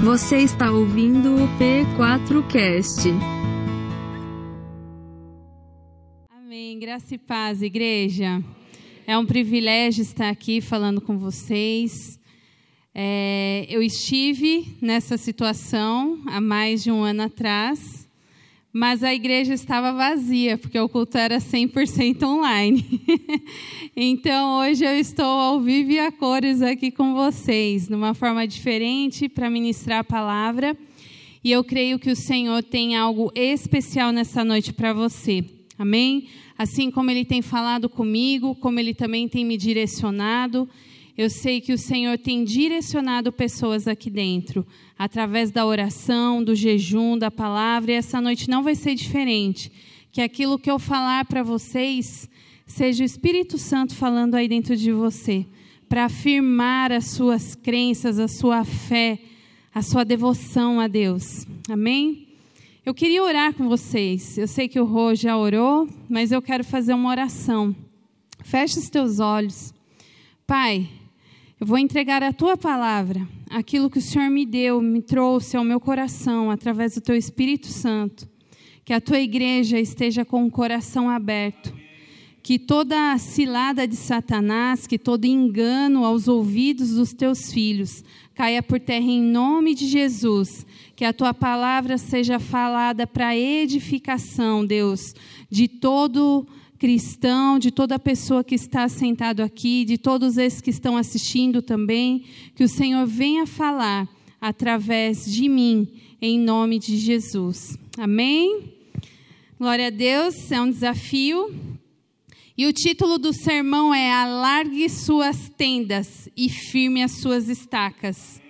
Você está ouvindo o P4Cast. Amém. Graça e paz, igreja. É um privilégio estar aqui falando com vocês. É, eu estive nessa situação há mais de um ano atrás mas a igreja estava vazia, porque o culto era 100% online. então, hoje eu estou ao vivo e a cores aqui com vocês, numa forma diferente para ministrar a palavra. E eu creio que o Senhor tem algo especial nessa noite para você. Amém? Assim como Ele tem falado comigo, como Ele também tem me direcionado. Eu sei que o Senhor tem direcionado pessoas aqui dentro, através da oração, do jejum, da palavra, e essa noite não vai ser diferente. Que aquilo que eu falar para vocês seja o Espírito Santo falando aí dentro de você, para afirmar as suas crenças, a sua fé, a sua devoção a Deus. Amém? Eu queria orar com vocês. Eu sei que o Rô já orou, mas eu quero fazer uma oração. Feche os teus olhos. Pai, eu vou entregar a tua palavra, aquilo que o Senhor me deu, me trouxe ao meu coração através do teu Espírito Santo. Que a tua igreja esteja com o coração aberto. Que toda cilada de Satanás, que todo engano aos ouvidos dos teus filhos caia por terra em nome de Jesus. Que a tua palavra seja falada para edificação, Deus, de todo cristão, de toda pessoa que está sentado aqui, de todos esses que estão assistindo também, que o Senhor venha falar através de mim, em nome de Jesus. Amém? Glória a Deus, é um desafio. E o título do sermão é Alargue suas tendas e firme as suas estacas.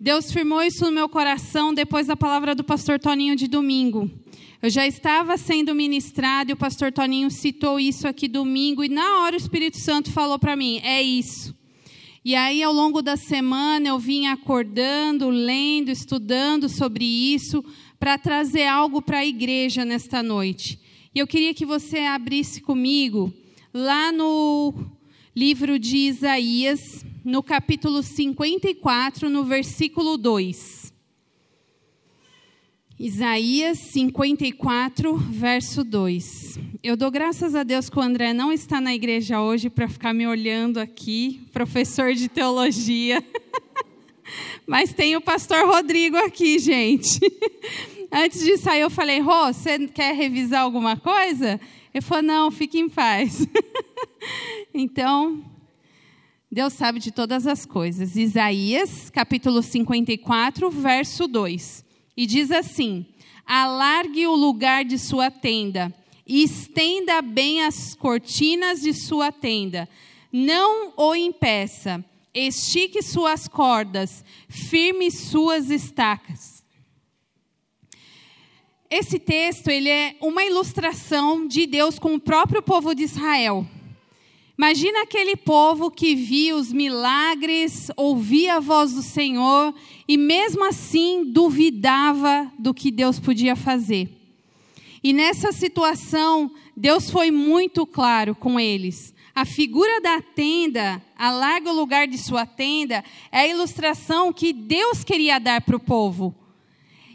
Deus firmou isso no meu coração depois da palavra do pastor Toninho de domingo. Eu já estava sendo ministrado e o pastor Toninho citou isso aqui domingo, e na hora o Espírito Santo falou para mim: é isso. E aí, ao longo da semana, eu vim acordando, lendo, estudando sobre isso, para trazer algo para a igreja nesta noite. E eu queria que você abrisse comigo lá no livro de Isaías, no capítulo 54, no versículo 2. Isaías 54, verso 2. Eu dou graças a Deus que o André não está na igreja hoje para ficar me olhando aqui, professor de teologia. Mas tem o pastor Rodrigo aqui, gente. Antes de sair, eu falei: Rô, você quer revisar alguma coisa? Ele falou: não, fique em paz. então, Deus sabe de todas as coisas. Isaías, capítulo 54, verso 2. E diz assim: alargue o lugar de sua tenda, e estenda bem as cortinas de sua tenda. Não o impeça, estique suas cordas, firme suas estacas. Esse texto ele é uma ilustração de Deus com o próprio povo de Israel. Imagina aquele povo que via os milagres, ouvia a voz do Senhor e mesmo assim duvidava do que Deus podia fazer. E nessa situação, Deus foi muito claro com eles. A figura da tenda, alarga o lugar de sua tenda, é a ilustração que Deus queria dar para o povo.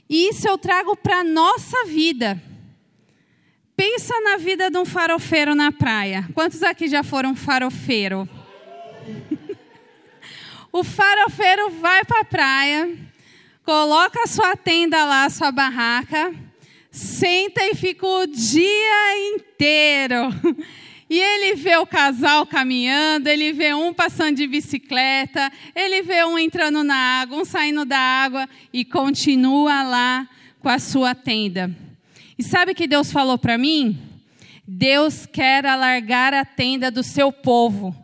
E isso eu trago para a nossa vida. Pensa na vida de um farofeiro na praia. Quantos aqui já foram farofeiro? O farofeiro vai para a praia, coloca a sua tenda lá, a sua barraca, senta e fica o dia inteiro. E ele vê o casal caminhando, ele vê um passando de bicicleta, ele vê um entrando na água, um saindo da água e continua lá com a sua tenda. E sabe o que Deus falou para mim? Deus quer alargar a tenda do seu povo.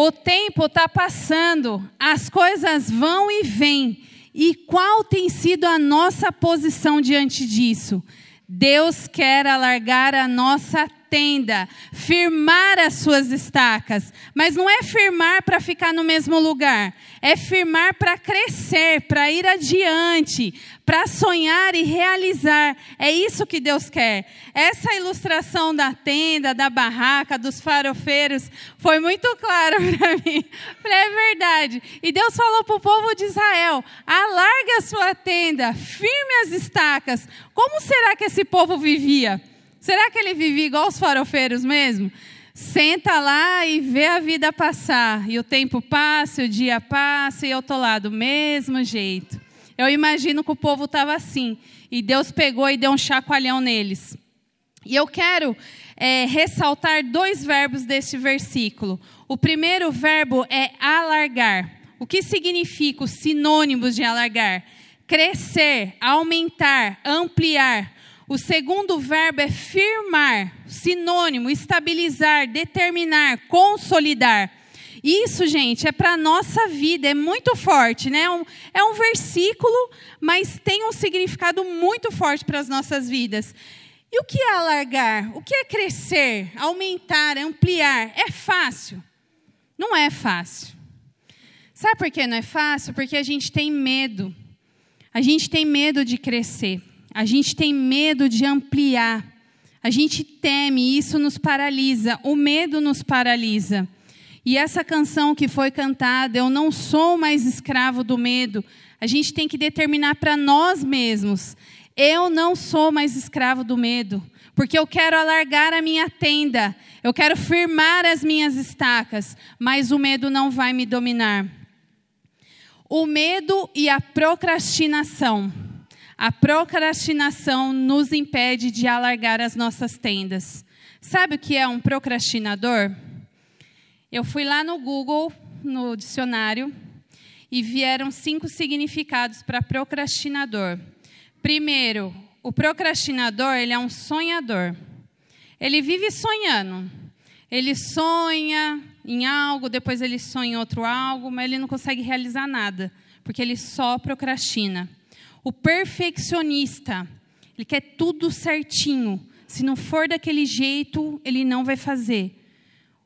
O tempo está passando, as coisas vão e vêm. E qual tem sido a nossa posição diante disso? Deus quer alargar a nossa tenda, firmar as suas estacas. Mas não é firmar para ficar no mesmo lugar, é firmar para crescer, para ir adiante, para sonhar e realizar. É isso que Deus quer. Essa ilustração da tenda, da barraca, dos farofeiros, foi muito clara para mim. É verdade. E Deus falou para o povo de Israel: alargue a sua tenda, firme as estacas. Como será que esse povo vivia? Será que ele vivia igual os farofeiros mesmo? Senta lá e vê a vida passar. E o tempo passa, o dia passa, e eu estou lá do mesmo jeito. Eu imagino que o povo estava assim. E Deus pegou e deu um chacoalhão neles. E eu quero é, ressaltar dois verbos deste versículo. O primeiro verbo é alargar. O que significa os sinônimos de alargar? Crescer, aumentar, ampliar. O segundo verbo é firmar, sinônimo, estabilizar, determinar, consolidar. Isso, gente, é para a nossa vida, é muito forte, né? É um, é um versículo, mas tem um significado muito forte para as nossas vidas. E o que é alargar? O que é crescer, aumentar, ampliar? É fácil? Não é fácil. Sabe por que não é fácil? Porque a gente tem medo. A gente tem medo de crescer. A gente tem medo de ampliar. A gente teme isso nos paralisa. O medo nos paralisa. E essa canção que foi cantada, Eu Não Sou Mais Escravo do Medo, a gente tem que determinar para nós mesmos: eu não sou mais escravo do medo, porque eu quero alargar a minha tenda, eu quero firmar as minhas estacas, mas o medo não vai me dominar. O medo e a procrastinação. A procrastinação nos impede de alargar as nossas tendas. Sabe o que é um procrastinador? Eu fui lá no Google, no dicionário, e vieram cinco significados para procrastinador. Primeiro, o procrastinador, ele é um sonhador. Ele vive sonhando. Ele sonha em algo, depois ele sonha em outro algo, mas ele não consegue realizar nada, porque ele só procrastina. O perfeccionista, ele quer tudo certinho. Se não for daquele jeito, ele não vai fazer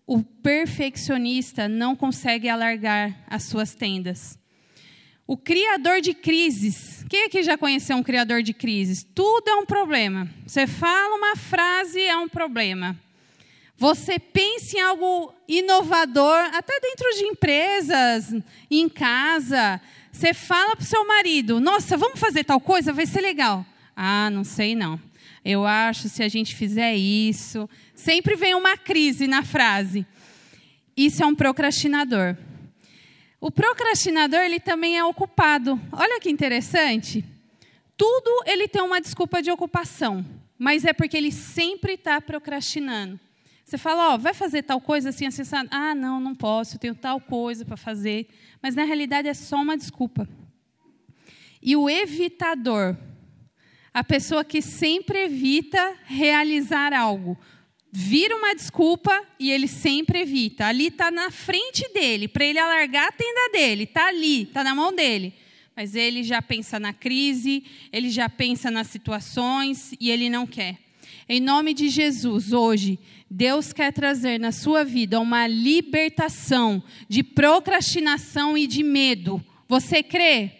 o perfeccionista não consegue alargar as suas tendas. O criador de crises. Quem aqui já conheceu um criador de crises? Tudo é um problema. Você fala uma frase, é um problema. Você pensa em algo inovador, até dentro de empresas, em casa. Você fala para o seu marido: Nossa, vamos fazer tal coisa, vai ser legal. Ah, não sei não. Eu acho se a gente fizer isso. Sempre vem uma crise na frase. Isso é um procrastinador. O procrastinador, ele também é ocupado. Olha que interessante. Tudo ele tem uma desculpa de ocupação, mas é porque ele sempre está procrastinando. Você fala, ó, oh, vai fazer tal coisa assim, assim, assim. Ah, não, não posso, tenho tal coisa para fazer. Mas na realidade é só uma desculpa. E o evitador, a pessoa que sempre evita realizar algo. Vira uma desculpa e ele sempre evita. Ali está na frente dele, para ele alargar a tenda dele. Está ali, está na mão dele. Mas ele já pensa na crise, ele já pensa nas situações e ele não quer. Em nome de Jesus, hoje, Deus quer trazer na sua vida uma libertação de procrastinação e de medo. Você crê?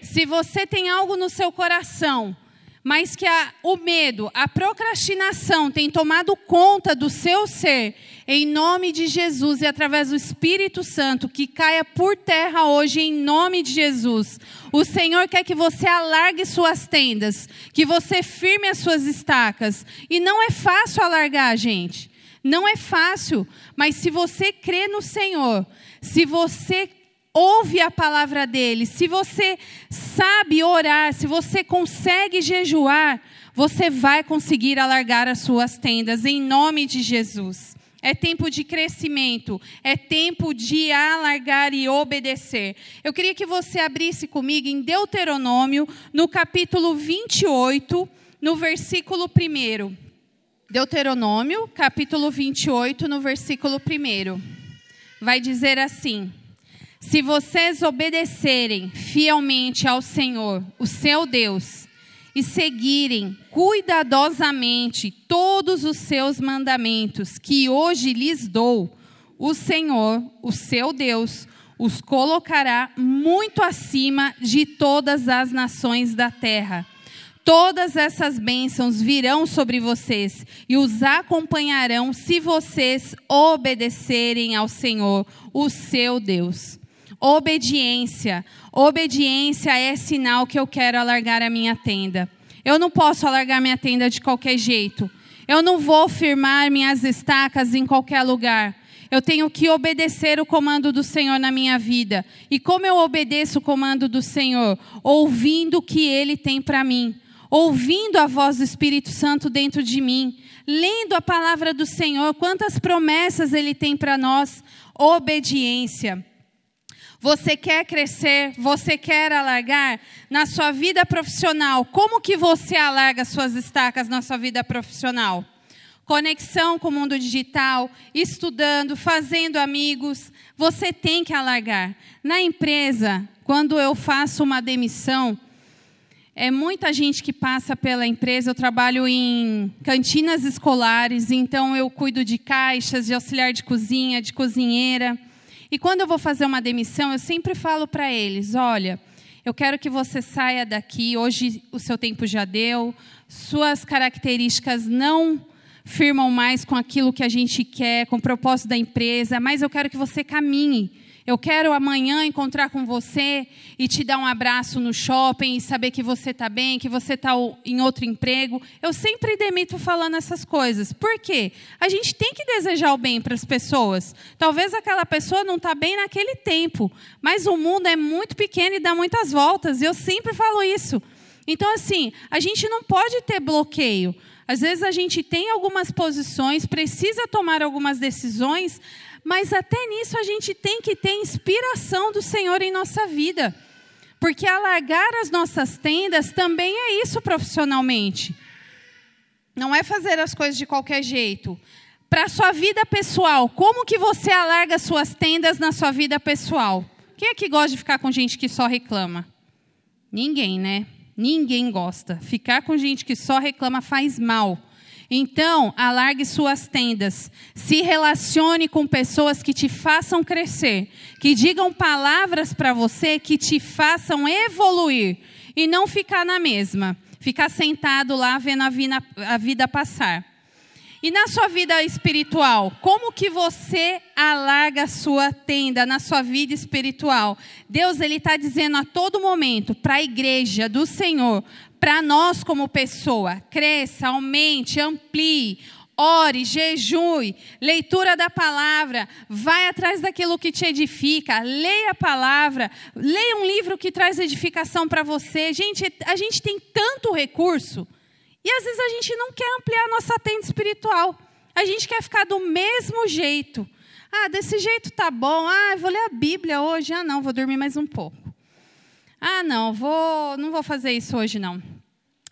Se você tem algo no seu coração mas que a, o medo, a procrastinação tem tomado conta do seu ser, em nome de Jesus e através do Espírito Santo, que caia por terra hoje, em nome de Jesus. O Senhor quer que você alargue suas tendas, que você firme as suas estacas. E não é fácil alargar, gente. Não é fácil, mas se você crê no Senhor, se você ouve a palavra dele, se você sabe orar, se você consegue jejuar, você vai conseguir alargar as suas tendas em nome de Jesus. É tempo de crescimento, é tempo de alargar e obedecer. Eu queria que você abrisse comigo em Deuteronômio, no capítulo 28, no versículo 1. Deuteronômio, capítulo 28, no versículo 1. Vai dizer assim: se vocês obedecerem fielmente ao Senhor, o seu Deus, e seguirem cuidadosamente todos os seus mandamentos que hoje lhes dou, o Senhor, o seu Deus, os colocará muito acima de todas as nações da terra. Todas essas bênçãos virão sobre vocês e os acompanharão se vocês obedecerem ao Senhor, o seu Deus. Obediência. Obediência é sinal que eu quero alargar a minha tenda. Eu não posso alargar minha tenda de qualquer jeito. Eu não vou firmar minhas estacas em qualquer lugar. Eu tenho que obedecer o comando do Senhor na minha vida. E como eu obedeço o comando do Senhor? Ouvindo o que Ele tem para mim. Ouvindo a voz do Espírito Santo dentro de mim. Lendo a palavra do Senhor. Quantas promessas Ele tem para nós. Obediência. Você quer crescer, você quer alargar na sua vida profissional. Como que você alarga suas estacas na sua vida profissional? conexão com o mundo digital, estudando, fazendo amigos, você tem que alargar. Na empresa, quando eu faço uma demissão, é muita gente que passa pela empresa. Eu trabalho em cantinas escolares, então eu cuido de caixas, de auxiliar de cozinha, de cozinheira. E quando eu vou fazer uma demissão, eu sempre falo para eles: olha, eu quero que você saia daqui. Hoje o seu tempo já deu, suas características não firmam mais com aquilo que a gente quer, com o propósito da empresa, mas eu quero que você caminhe. Eu quero amanhã encontrar com você e te dar um abraço no shopping e saber que você está bem, que você está em outro emprego. Eu sempre demito falando essas coisas. Por quê? A gente tem que desejar o bem para as pessoas. Talvez aquela pessoa não está bem naquele tempo, mas o mundo é muito pequeno e dá muitas voltas. E eu sempre falo isso. Então, assim, a gente não pode ter bloqueio. Às vezes a gente tem algumas posições, precisa tomar algumas decisões, mas até nisso a gente tem que ter inspiração do Senhor em nossa vida. Porque alargar as nossas tendas também é isso profissionalmente. Não é fazer as coisas de qualquer jeito. Para a sua vida pessoal, como que você alarga suas tendas na sua vida pessoal? Quem é que gosta de ficar com gente que só reclama? Ninguém, né? Ninguém gosta. Ficar com gente que só reclama faz mal. Então, alargue suas tendas. Se relacione com pessoas que te façam crescer, que digam palavras para você que te façam evoluir e não ficar na mesma, ficar sentado lá vendo a vida, passar. E na sua vida espiritual, como que você alarga a sua tenda na sua vida espiritual? Deus ele está dizendo a todo momento para a igreja do Senhor, para nós como pessoa, cresça, aumente, amplie, ore, jejue, leitura da palavra, vai atrás daquilo que te edifica, leia a palavra, leia um livro que traz edificação para você. Gente, a gente tem tanto recurso. E às vezes a gente não quer ampliar a nossa tenda espiritual. A gente quer ficar do mesmo jeito. Ah, desse jeito tá bom. Ah, vou ler a Bíblia hoje. Ah, não, vou dormir mais um pouco. Ah, não, vou, não vou fazer isso hoje não.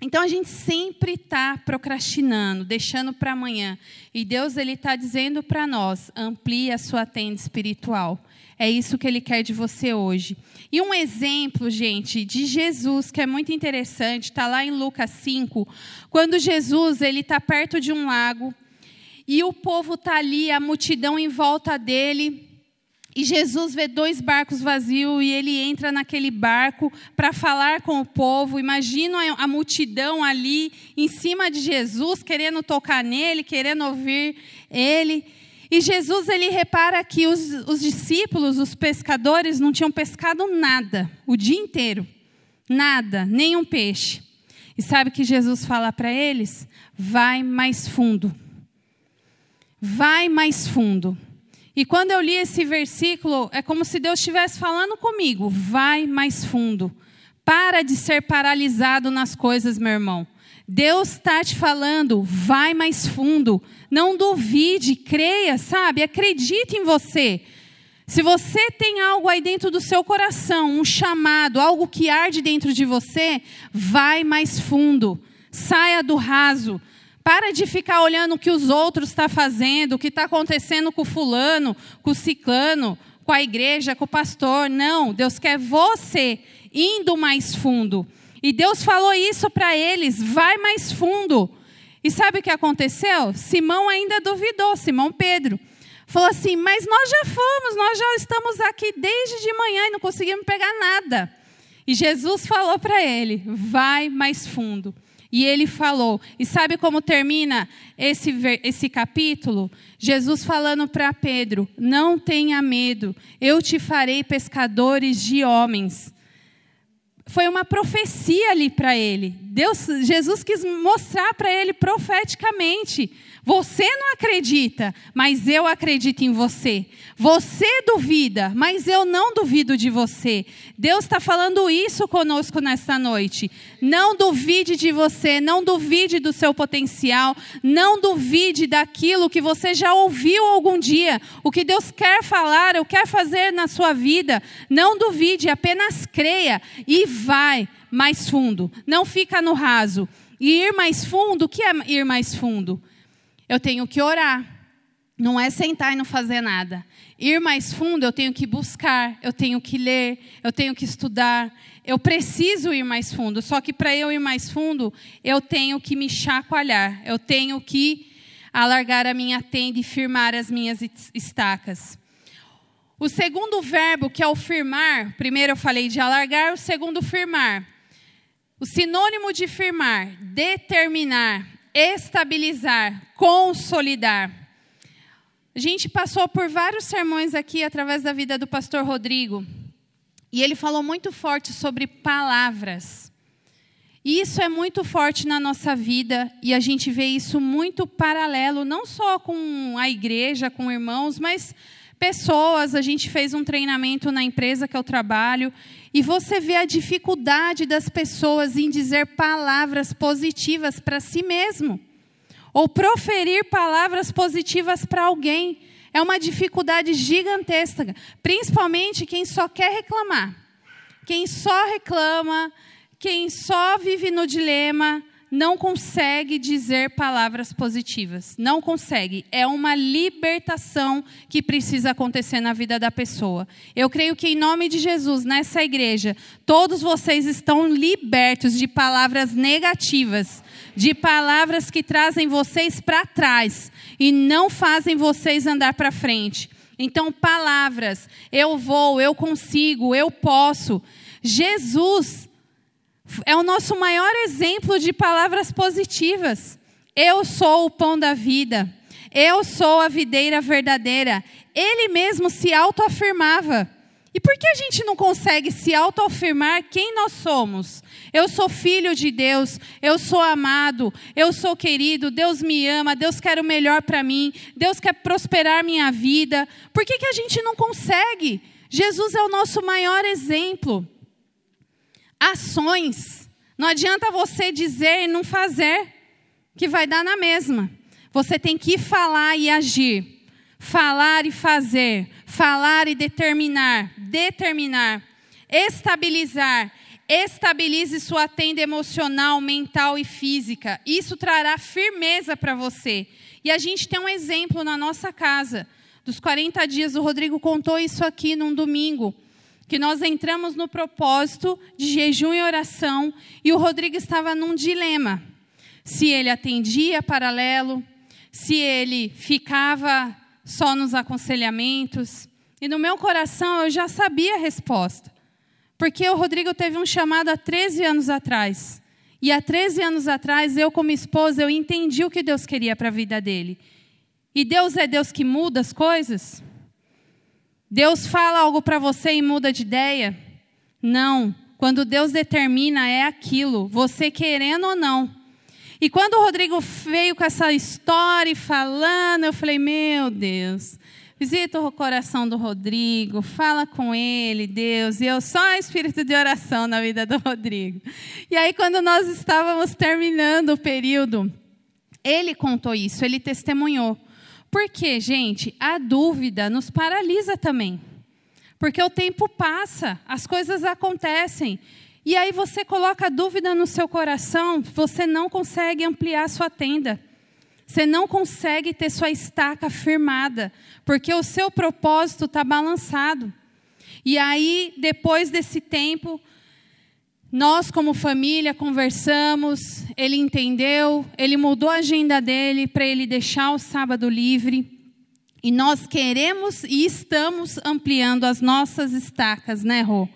Então a gente sempre está procrastinando, deixando para amanhã. E Deus ele está dizendo para nós: amplie a sua tenda espiritual. É isso que ele quer de você hoje. E um exemplo, gente, de Jesus, que é muito interessante, está lá em Lucas 5, quando Jesus ele está perto de um lago e o povo está ali, a multidão em volta dele. E Jesus vê dois barcos vazios e ele entra naquele barco para falar com o povo. Imagina a multidão ali em cima de Jesus, querendo tocar nele, querendo ouvir ele. E Jesus ele repara que os, os discípulos, os pescadores, não tinham pescado nada o dia inteiro. Nada, nenhum peixe. E sabe que Jesus fala para eles? Vai mais fundo. Vai mais fundo. E quando eu li esse versículo, é como se Deus estivesse falando comigo: vai mais fundo. Para de ser paralisado nas coisas, meu irmão. Deus está te falando, vai mais fundo. Não duvide, creia, sabe? Acredite em você. Se você tem algo aí dentro do seu coração, um chamado, algo que arde dentro de você, vai mais fundo. Saia do raso. Para de ficar olhando o que os outros estão tá fazendo, o que está acontecendo com o fulano, com o ciclano, com a igreja, com o pastor. Não, Deus quer você indo mais fundo. E Deus falou isso para eles: vai mais fundo. E sabe o que aconteceu? Simão ainda duvidou, Simão Pedro. Falou assim: Mas nós já fomos, nós já estamos aqui desde de manhã e não conseguimos pegar nada. E Jesus falou para ele: Vai mais fundo. E ele falou, e sabe como termina esse, esse capítulo? Jesus falando para Pedro: Não tenha medo, eu te farei pescadores de homens foi uma profecia ali para ele. Deus, Jesus quis mostrar para ele profeticamente você não acredita, mas eu acredito em você. Você duvida, mas eu não duvido de você. Deus está falando isso conosco nesta noite. Não duvide de você, não duvide do seu potencial, não duvide daquilo que você já ouviu algum dia. O que Deus quer falar, ou quer fazer na sua vida. Não duvide, apenas creia e vai mais fundo. Não fica no raso. E ir mais fundo, o que é ir mais fundo? Eu tenho que orar. Não é sentar e não fazer nada. Ir mais fundo, eu tenho que buscar, eu tenho que ler, eu tenho que estudar. Eu preciso ir mais fundo. Só que para eu ir mais fundo, eu tenho que me chacoalhar. Eu tenho que alargar a minha tenda e firmar as minhas estacas. O segundo verbo, que é o firmar, primeiro eu falei de alargar, o segundo firmar. O sinônimo de firmar, determinar, estabilizar, consolidar. A gente passou por vários sermões aqui através da vida do pastor Rodrigo. E ele falou muito forte sobre palavras. E isso é muito forte na nossa vida e a gente vê isso muito paralelo, não só com a igreja, com irmãos, mas pessoas. A gente fez um treinamento na empresa que eu trabalho e você vê a dificuldade das pessoas em dizer palavras positivas para si mesmo ou proferir palavras positivas para alguém. É uma dificuldade gigantesca, principalmente quem só quer reclamar. Quem só reclama, quem só vive no dilema, não consegue dizer palavras positivas. Não consegue. É uma libertação que precisa acontecer na vida da pessoa. Eu creio que, em nome de Jesus, nessa igreja, todos vocês estão libertos de palavras negativas, de palavras que trazem vocês para trás e não fazem vocês andar para frente. Então, palavras, eu vou, eu consigo, eu posso. Jesus é o nosso maior exemplo de palavras positivas. Eu sou o pão da vida. Eu sou a videira verdadeira. Ele mesmo se autoafirmava. E por que a gente não consegue se autoafirmar quem nós somos? Eu sou filho de Deus, eu sou amado, eu sou querido, Deus me ama, Deus quer o melhor para mim, Deus quer prosperar minha vida. Por que, que a gente não consegue? Jesus é o nosso maior exemplo ações. Não adianta você dizer e não fazer, que vai dar na mesma. Você tem que falar e agir. Falar e fazer. Falar e determinar. Determinar. Estabilizar. Estabilize sua tenda emocional, mental e física. Isso trará firmeza para você. E a gente tem um exemplo na nossa casa. Dos 40 dias, o Rodrigo contou isso aqui num domingo que nós entramos no propósito de jejum e oração e o Rodrigo estava num dilema. Se ele atendia paralelo, se ele ficava só nos aconselhamentos. E no meu coração eu já sabia a resposta. Porque o Rodrigo teve um chamado há 13 anos atrás. E há 13 anos atrás, eu, como esposa, eu entendi o que Deus queria para a vida dele. E Deus é Deus que muda as coisas? Deus fala algo para você e muda de ideia? Não. Quando Deus determina, é aquilo, você querendo ou não. E quando o Rodrigo veio com essa história falando, eu falei: Meu Deus, visita o coração do Rodrigo, fala com ele, Deus. E eu só espírito de oração na vida do Rodrigo. E aí, quando nós estávamos terminando o período, ele contou isso, ele testemunhou. Porque, gente, a dúvida nos paralisa também. Porque o tempo passa, as coisas acontecem. E aí você coloca a dúvida no seu coração, você não consegue ampliar sua tenda. Você não consegue ter sua estaca firmada, porque o seu propósito está balançado. E aí, depois desse tempo, Nós, como família, conversamos, ele entendeu, ele mudou a agenda dele para ele deixar o sábado livre. E nós queremos e estamos ampliando as nossas estacas, né, Rô?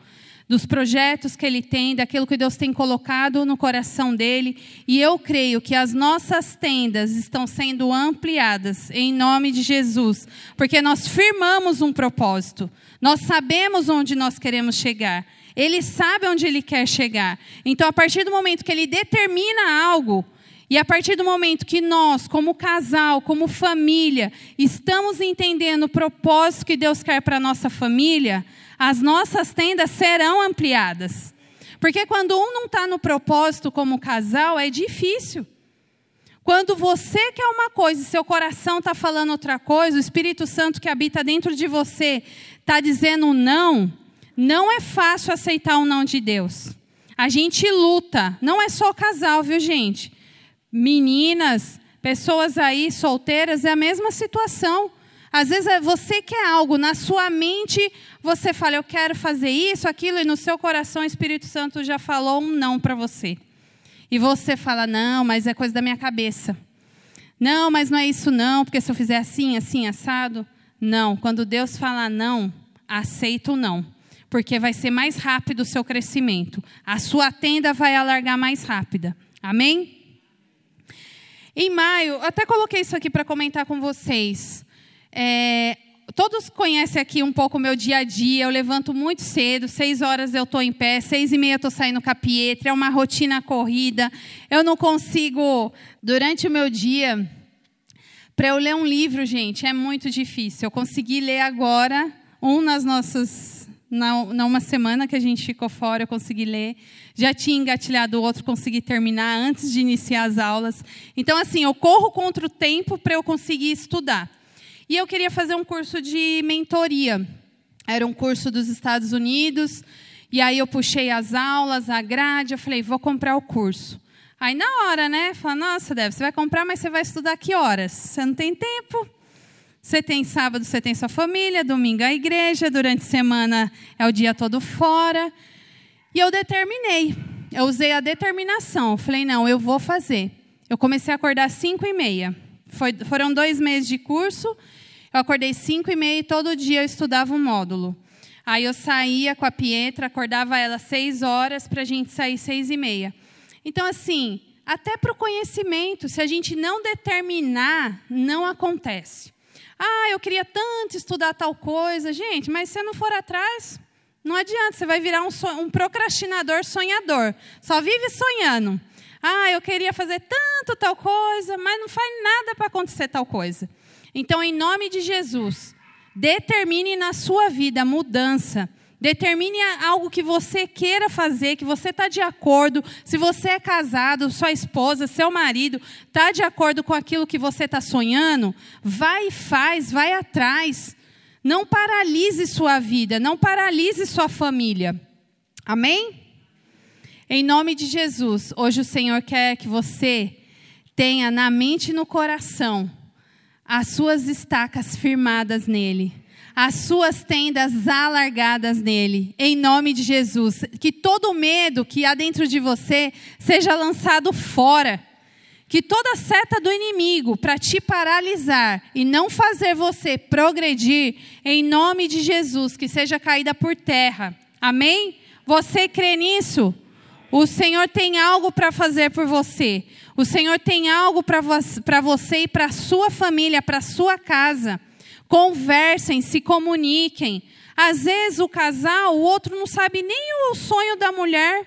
Dos projetos que ele tem, daquilo que Deus tem colocado no coração dele. E eu creio que as nossas tendas estão sendo ampliadas em nome de Jesus, porque nós firmamos um propósito, nós sabemos onde nós queremos chegar. Ele sabe onde ele quer chegar. Então, a partir do momento que ele determina algo, e a partir do momento que nós, como casal, como família, estamos entendendo o propósito que Deus quer para a nossa família, as nossas tendas serão ampliadas. Porque quando um não está no propósito como casal, é difícil. Quando você quer uma coisa e seu coração está falando outra coisa, o Espírito Santo que habita dentro de você está dizendo não, não é fácil aceitar o não de Deus. A gente luta, não é só casal, viu, gente? Meninas, pessoas aí solteiras, é a mesma situação. Às vezes é você quer algo, na sua mente você fala, eu quero fazer isso, aquilo, e no seu coração o Espírito Santo já falou um não para você. E você fala, não, mas é coisa da minha cabeça. Não, mas não é isso não, porque se eu fizer assim, assim, assado. Não, quando Deus fala não, aceita o não porque vai ser mais rápido o seu crescimento. A sua tenda vai alargar mais rápida. Amém? Em maio, até coloquei isso aqui para comentar com vocês. É, todos conhecem aqui um pouco o meu dia a dia. Eu levanto muito cedo, seis horas eu estou em pé, seis e meia eu estou saindo com a Pietra. É uma rotina corrida. Eu não consigo, durante o meu dia, para eu ler um livro, gente, é muito difícil. Eu consegui ler agora um nas nossas na, uma semana que a gente ficou fora, eu consegui ler. Já tinha engatilhado outro, consegui terminar antes de iniciar as aulas. Então, assim, eu corro contra o tempo para eu conseguir estudar. E eu queria fazer um curso de mentoria. Era um curso dos Estados Unidos. E aí eu puxei as aulas, a grade, eu falei, vou comprar o curso. Aí na hora, né? Fala, nossa, Débora, você vai comprar, mas você vai estudar que horas? Você não tem tempo. Você tem sábado, você tem sua família, domingo a igreja, durante a semana é o dia todo fora. E eu determinei, eu usei a determinação. Falei, não, eu vou fazer. Eu comecei a acordar às 5 e meia. Foi, foram dois meses de curso, eu acordei 5 e meia e todo dia eu estudava um módulo. Aí eu saía com a Pietra, acordava ela seis horas para a gente sair seis e meia. Então, assim, até para o conhecimento, se a gente não determinar, não acontece. Ah, eu queria tanto estudar tal coisa. Gente, mas se você não for atrás, não adianta, você vai virar um, um procrastinador sonhador. Só vive sonhando. Ah, eu queria fazer tanto tal coisa, mas não faz nada para acontecer tal coisa. Então, em nome de Jesus, determine na sua vida mudança Determine algo que você queira fazer, que você está de acordo. Se você é casado, sua esposa, seu marido está de acordo com aquilo que você está sonhando, vai e faz, vai atrás. Não paralise sua vida, não paralise sua família. Amém? Em nome de Jesus, hoje o Senhor quer que você tenha na mente e no coração as suas estacas firmadas nele as suas tendas alargadas nele, em nome de Jesus. Que todo medo que há dentro de você seja lançado fora. Que toda seta do inimigo para te paralisar e não fazer você progredir, em nome de Jesus, que seja caída por terra. Amém? Você crê nisso? O Senhor tem algo para fazer por você. O Senhor tem algo para você e para a sua família, para a sua casa. Conversem, se comuniquem. Às vezes o casal, o outro não sabe nem o sonho da mulher,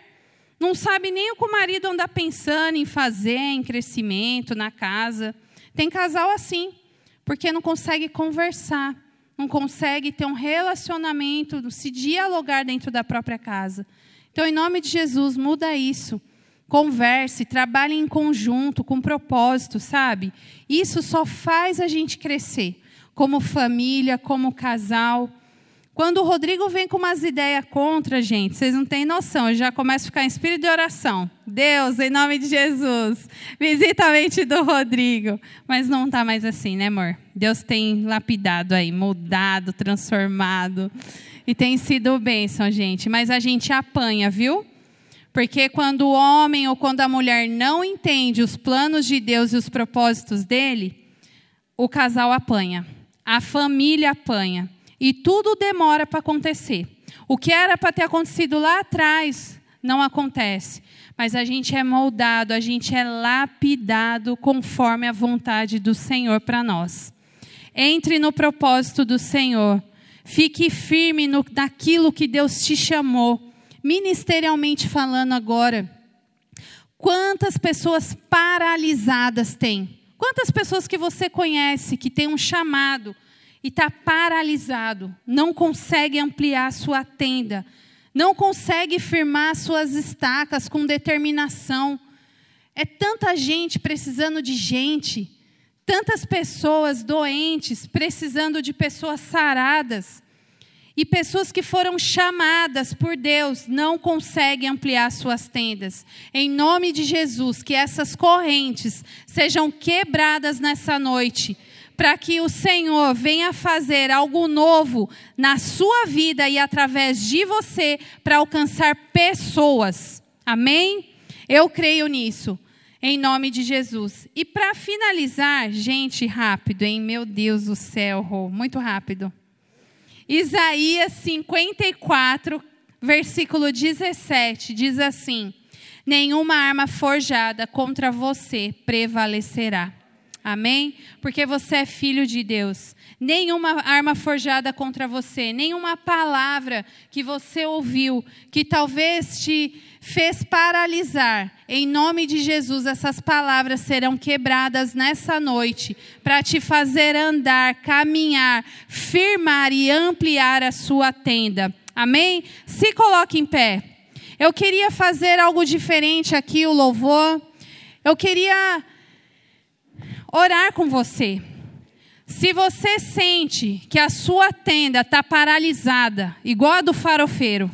não sabe nem o que o marido anda pensando em fazer, em crescimento, na casa. Tem casal assim, porque não consegue conversar, não consegue ter um relacionamento, se dialogar dentro da própria casa. Então, em nome de Jesus, muda isso. Converse, trabalhe em conjunto, com propósito, sabe? Isso só faz a gente crescer como família, como casal. Quando o Rodrigo vem com umas ideias contra, gente, vocês não têm noção, eu já começo a ficar em espírito de oração. Deus, em nome de Jesus, visita a mente do Rodrigo. Mas não está mais assim, né, amor? Deus tem lapidado aí, mudado, transformado. E tem sido bênção, gente. Mas a gente apanha, viu? Porque quando o homem ou quando a mulher não entende os planos de Deus e os propósitos dele, o casal apanha, a família apanha e tudo demora para acontecer. O que era para ter acontecido lá atrás não acontece, mas a gente é moldado, a gente é lapidado conforme a vontade do Senhor para nós. Entre no propósito do Senhor, fique firme no, naquilo que Deus te chamou, ministerialmente falando agora. Quantas pessoas paralisadas tem? Quantas pessoas que você conhece que tem um chamado e está paralisado, não consegue ampliar sua tenda, não consegue firmar suas estacas com determinação? É tanta gente precisando de gente, tantas pessoas doentes precisando de pessoas saradas. E pessoas que foram chamadas por Deus não conseguem ampliar suas tendas. Em nome de Jesus, que essas correntes sejam quebradas nessa noite, para que o Senhor venha fazer algo novo na sua vida e através de você para alcançar pessoas. Amém? Eu creio nisso. Em nome de Jesus. E para finalizar, gente, rápido, hein? Meu Deus do céu, muito rápido. Isaías 54, versículo 17, diz assim: Nenhuma arma forjada contra você prevalecerá. Amém? Porque você é filho de Deus. Nenhuma arma forjada contra você, nenhuma palavra que você ouviu que talvez te fez paralisar, em nome de Jesus, essas palavras serão quebradas nessa noite para te fazer andar, caminhar, firmar e ampliar a sua tenda. Amém? Se coloque em pé. Eu queria fazer algo diferente aqui, o louvor. Eu queria orar com você. Se você sente que a sua tenda está paralisada, igual a do farofeiro,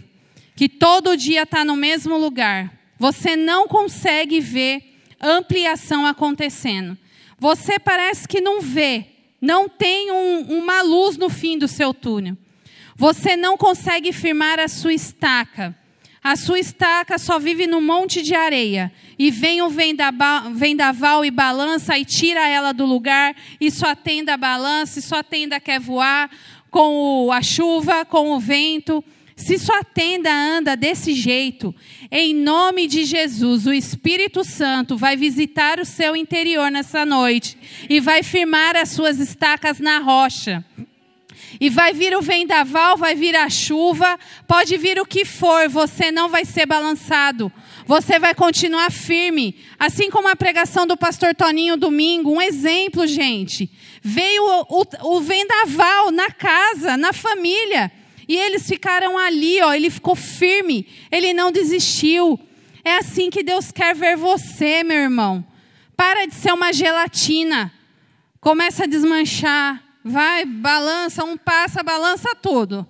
que todo dia está no mesmo lugar, você não consegue ver ampliação acontecendo. Você parece que não vê, não tem um, uma luz no fim do seu túnel. Você não consegue firmar a sua estaca. A sua estaca só vive no monte de areia. E vem o vendaval e balança e tira ela do lugar. E sua tenda balança, e sua tenda quer voar com a chuva, com o vento. Se sua tenda anda desse jeito, em nome de Jesus, o Espírito Santo vai visitar o seu interior nessa noite e vai firmar as suas estacas na rocha. E vai vir o vendaval, vai vir a chuva, pode vir o que for, você não vai ser balançado. Você vai continuar firme. Assim como a pregação do pastor Toninho domingo, um exemplo, gente. Veio o, o, o vendaval na casa, na família. E eles ficaram ali, ó, ele ficou firme, ele não desistiu. É assim que Deus quer ver você, meu irmão. Para de ser uma gelatina. Começa a desmanchar. Vai, balança, um passa, balança tudo.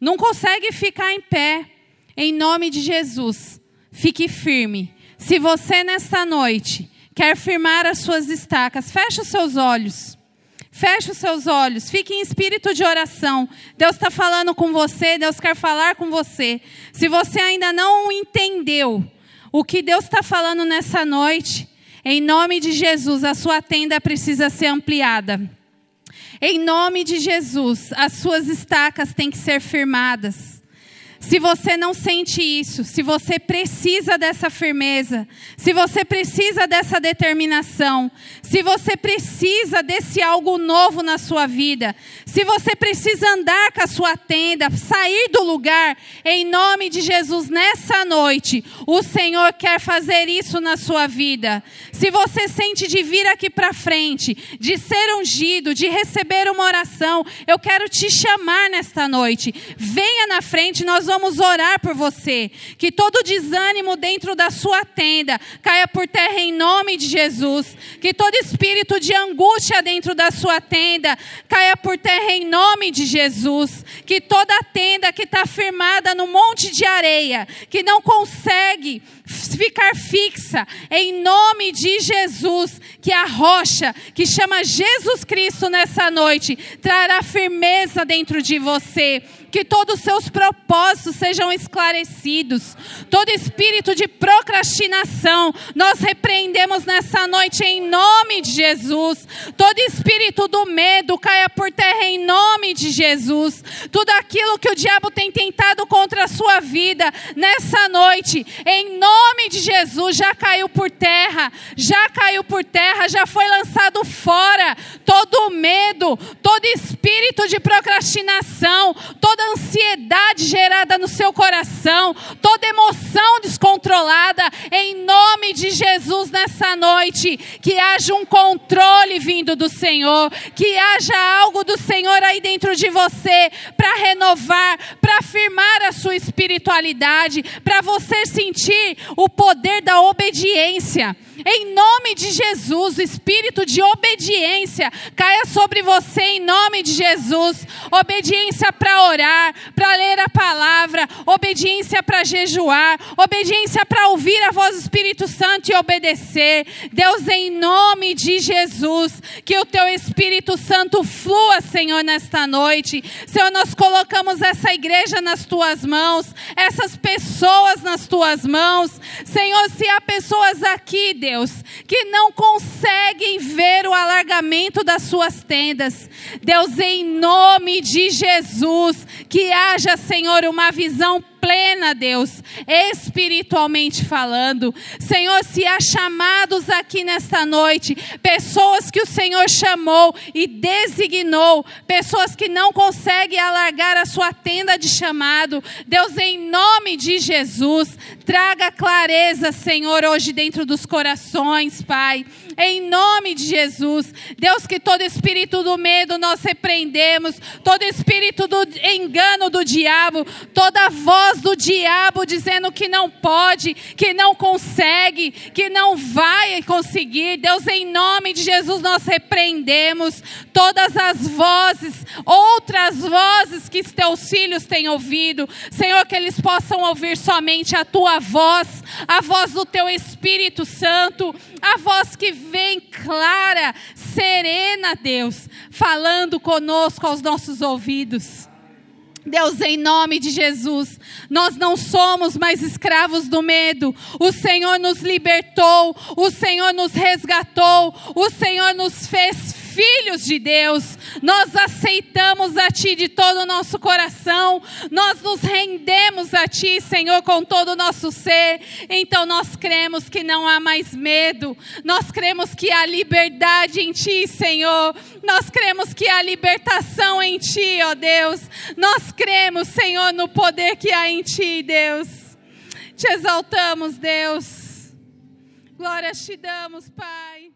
Não consegue ficar em pé. Em nome de Jesus, fique firme. Se você nesta noite quer firmar as suas estacas, feche os seus olhos. Feche os seus olhos, fique em espírito de oração. Deus está falando com você, Deus quer falar com você. Se você ainda não entendeu o que Deus está falando nessa noite, em nome de Jesus, a sua tenda precisa ser ampliada. Em nome de Jesus, as suas estacas têm que ser firmadas. Se você não sente isso, se você precisa dessa firmeza, se você precisa dessa determinação, se você precisa desse algo novo na sua vida, se você precisa andar com a sua tenda, sair do lugar, em nome de Jesus, nessa noite, o Senhor quer fazer isso na sua vida. Se você sente de vir aqui para frente, de ser ungido, de receber uma oração, eu quero te chamar nesta noite. Venha na frente, nós vamos orar por você. Que todo desânimo dentro da sua tenda caia por terra em nome de Jesus. Que todo espírito de angústia dentro da sua tenda caia por terra em nome de Jesus. Que toda tenda que está firmada no monte de areia, que não consegue ficar fixa, em nome de Jesus, que a rocha que chama Jesus Cristo nessa noite trará firmeza dentro de você que todos os seus propósitos sejam esclarecidos. Todo espírito de procrastinação, nós repreendemos nessa noite em nome de Jesus. Todo espírito do medo caia por terra em nome de Jesus. Tudo aquilo que o diabo tem tentado contra a sua vida nessa noite, em nome de Jesus, já caiu por terra, já caiu por terra, já foi lançado fora todo medo, todo espírito de procrastinação, toda ansiedade gerada no seu coração, toda emoção descontrolada, em nome de Jesus nessa noite, que haja um controle vindo do Senhor, que haja algo do Senhor aí dentro de você para renovar, para afirmar a sua espiritualidade, para você sentir o poder da obediência. Em nome de Jesus, o espírito de obediência caia sobre você em nome de Jesus. Obediência para orar, para ler a palavra, obediência para jejuar, obediência para ouvir a voz do Espírito Santo e obedecer. Deus, em nome de Jesus, que o teu Espírito Santo flua, Senhor, nesta noite. Senhor, nós colocamos essa igreja nas tuas mãos, essas pessoas nas tuas mãos. Senhor, se há pessoas aqui, Deus, Deus, que não conseguem ver o alargamento das suas tendas. Deus, em nome de Jesus, que haja, Senhor, uma visão plena, Deus, espiritualmente falando. Senhor, se há chamados aqui nesta noite, pessoas que o Senhor chamou e designou, pessoas que não conseguem alargar a sua tenda de chamado, Deus, em nome de Jesus, traga clareza, Senhor, hoje dentro dos corações, Pai em nome de Jesus. Deus, que todo espírito do medo nós repreendemos, todo espírito do engano do diabo, toda voz do diabo dizendo que não pode, que não consegue, que não vai conseguir. Deus, em nome de Jesus, nós repreendemos todas as vozes, outras vozes que teus filhos têm ouvido. Senhor, que eles possam ouvir somente a tua voz, a voz do teu Espírito Santo, a voz que vem clara, serena, Deus, falando conosco aos nossos ouvidos. Deus, em nome de Jesus, nós não somos mais escravos do medo. O Senhor nos libertou, o Senhor nos resgatou, o Senhor nos fez filhos de Deus, nós aceitamos a Ti de todo o nosso coração, nós nos rendemos a Ti, Senhor, com todo o nosso ser. Então nós cremos que não há mais medo, nós cremos que há liberdade em Ti, Senhor, nós cremos que há libertação em Ti, ó Deus, nós cremos, Senhor, no poder que há em Ti, Deus. Te exaltamos, Deus. Glórias te damos, Pai.